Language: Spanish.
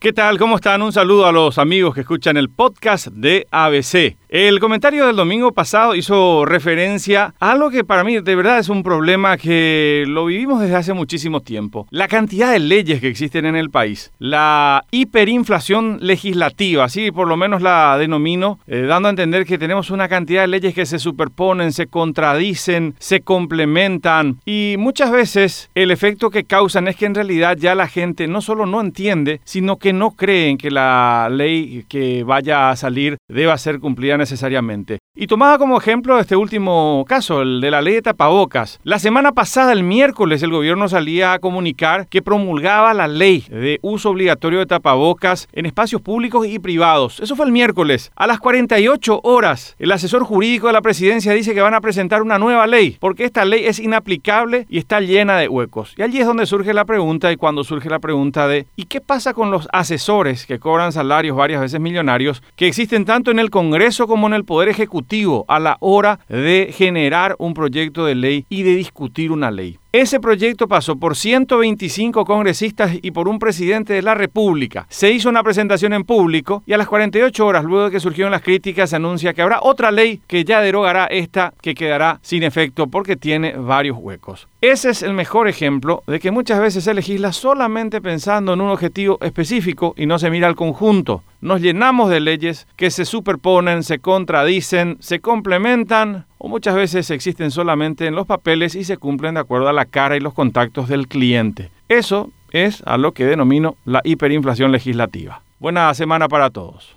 ¿Qué tal? ¿Cómo están? Un saludo a los amigos que escuchan el podcast de ABC. El comentario del domingo pasado hizo referencia a algo que para mí de verdad es un problema que lo vivimos desde hace muchísimo tiempo. La cantidad de leyes que existen en el país. La hiperinflación legislativa, así por lo menos la denomino, eh, dando a entender que tenemos una cantidad de leyes que se superponen, se contradicen, se complementan y muchas veces el efecto que causan es que en realidad ya la gente no solo no entiende, sino que no creen que la ley que vaya a salir deba ser cumplida necesariamente. Y tomaba como ejemplo este último caso, el de la ley de tapabocas. La semana pasada, el miércoles, el gobierno salía a comunicar que promulgaba la ley de uso obligatorio de tapabocas en espacios públicos y privados. Eso fue el miércoles. A las 48 horas, el asesor jurídico de la presidencia dice que van a presentar una nueva ley, porque esta ley es inaplicable y está llena de huecos. Y allí es donde surge la pregunta y cuando surge la pregunta de ¿y qué pasa con los asesores que cobran salarios varias veces millonarios que existen tanto en el Congreso como en el Poder Ejecutivo a la hora de generar un proyecto de ley y de discutir una ley. Ese proyecto pasó por 125 congresistas y por un presidente de la República. Se hizo una presentación en público y a las 48 horas luego de que surgieron las críticas se anuncia que habrá otra ley que ya derogará esta que quedará sin efecto porque tiene varios huecos. Ese es el mejor ejemplo de que muchas veces se legisla solamente pensando en un objetivo específico y no se mira al conjunto. Nos llenamos de leyes que se superponen, se contradicen, se complementan o muchas veces existen solamente en los papeles y se cumplen de acuerdo a la cara y los contactos del cliente. Eso es a lo que denomino la hiperinflación legislativa. Buena semana para todos.